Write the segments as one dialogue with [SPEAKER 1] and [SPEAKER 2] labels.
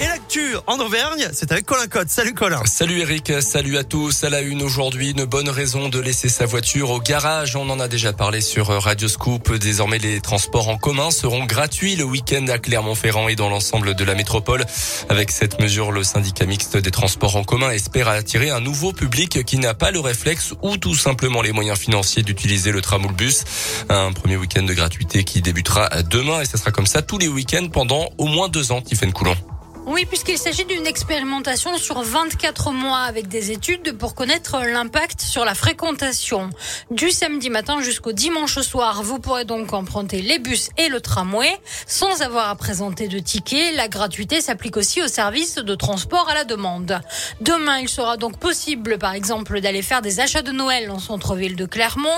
[SPEAKER 1] Et l'actu en Auvergne, c'est avec Colin Cotte. Salut Colin.
[SPEAKER 2] Salut Eric, salut à tous. À la une aujourd'hui, une bonne raison de laisser sa voiture au garage. On en a déjà parlé sur Radio Scoop. Désormais, les transports en commun seront gratuits le week-end à Clermont-Ferrand et dans l'ensemble de la métropole. Avec cette mesure, le syndicat mixte des transports en commun espère attirer un nouveau public qui n'a pas le réflexe ou tout simplement les moyens financiers d'utiliser le tram ou le bus. Un premier week-end de gratuité qui débutera demain et ça sera comme ça tous les week-ends pendant au moins deux ans, Tiffaine Coulon.
[SPEAKER 3] Oui, puisqu'il s'agit d'une expérimentation sur 24 mois avec des études pour connaître l'impact sur la fréquentation. Du samedi matin jusqu'au dimanche soir, vous pourrez donc emprunter les bus et le tramway sans avoir à présenter de ticket. La gratuité s'applique aussi aux services de transport à la demande. Demain, il sera donc possible, par exemple, d'aller faire des achats de Noël en centre-ville de Clermont,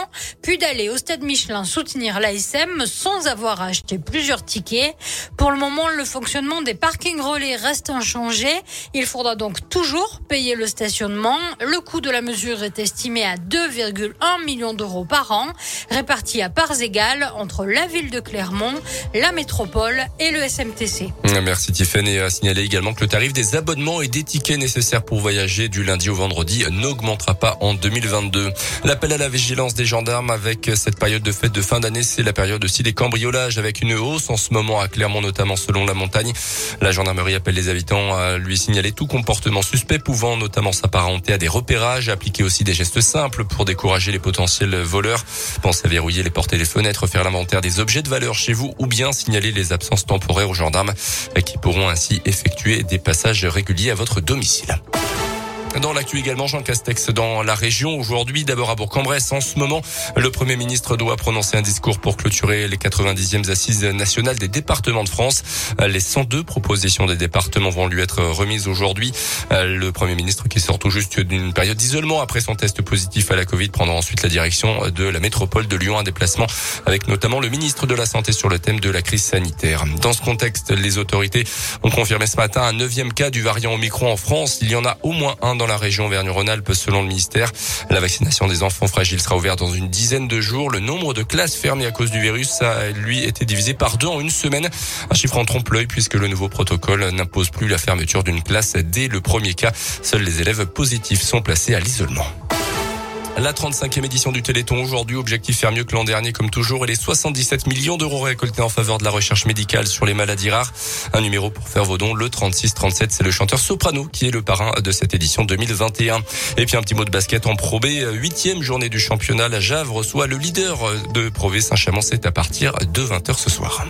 [SPEAKER 3] puis d'aller au stade Michelin soutenir l'ASM sans avoir à acheter plusieurs tickets. Pour le moment, le fonctionnement des parkings relais reste inchangé. Il faudra donc toujours payer le stationnement. Le coût de la mesure est estimé à 2,1 millions d'euros par an, répartis à parts égales entre la ville de Clermont, la métropole et le SMTC.
[SPEAKER 2] Merci Tiffany. Et à signaler également que le tarif des abonnements et des tickets nécessaires pour voyager du lundi au vendredi n'augmentera pas en 2022. L'appel à la vigilance des gendarmes avec cette période de fête de fin d'année, c'est la période aussi des cambriolages avec une hausse en ce moment à Clermont, notamment selon la montagne. La gendarmerie appelle les habitants à lui signaler tout comportement suspect pouvant notamment s'apparenter à des repérages, appliquer aussi des gestes simples pour décourager les potentiels voleurs. Pensez à verrouiller les portes et les fenêtres, faire l'inventaire des objets de valeur chez vous ou bien signaler les absences temporaires aux gendarmes qui pourront ainsi effectuer des passages réguliers à votre domicile. Dans l'actu également, Jean Castex dans la région. Aujourd'hui, d'abord à Bourg-en-Bresse. En ce moment, le Premier ministre doit prononcer un discours pour clôturer les 90e assises nationales des départements de France. Les 102 propositions des départements vont lui être remises aujourd'hui. Le Premier ministre qui sort tout juste d'une période d'isolement après son test positif à la Covid prendra ensuite la direction de la métropole de Lyon, un déplacement avec notamment le ministre de la Santé sur le thème de la crise sanitaire. Dans ce contexte, les autorités ont confirmé ce matin un neuvième cas du variant Omicron en France. Il y en a au moins un dans la région Auvergne-Rhône-Alpes selon le ministère. La vaccination des enfants fragiles sera ouverte dans une dizaine de jours. Le nombre de classes fermées à cause du virus a lui été divisé par deux en une semaine. Un chiffre en trompe-l'œil puisque le nouveau protocole n'impose plus la fermeture d'une classe dès le premier cas. Seuls les élèves positifs sont placés à l'isolement. La 35e édition du Téléthon aujourd'hui, objectif faire mieux que l'an dernier comme toujours et les 77 millions d'euros récoltés en faveur de la recherche médicale sur les maladies rares. Un numéro pour faire vos dons, le 36-37, c'est le chanteur Soprano qui est le parrain de cette édition 2021. Et puis un petit mot de basket en Pro B, huitième journée du championnat, la Jave reçoit le leader de Pro Saint-Chamond, c'est à partir de 20h ce soir.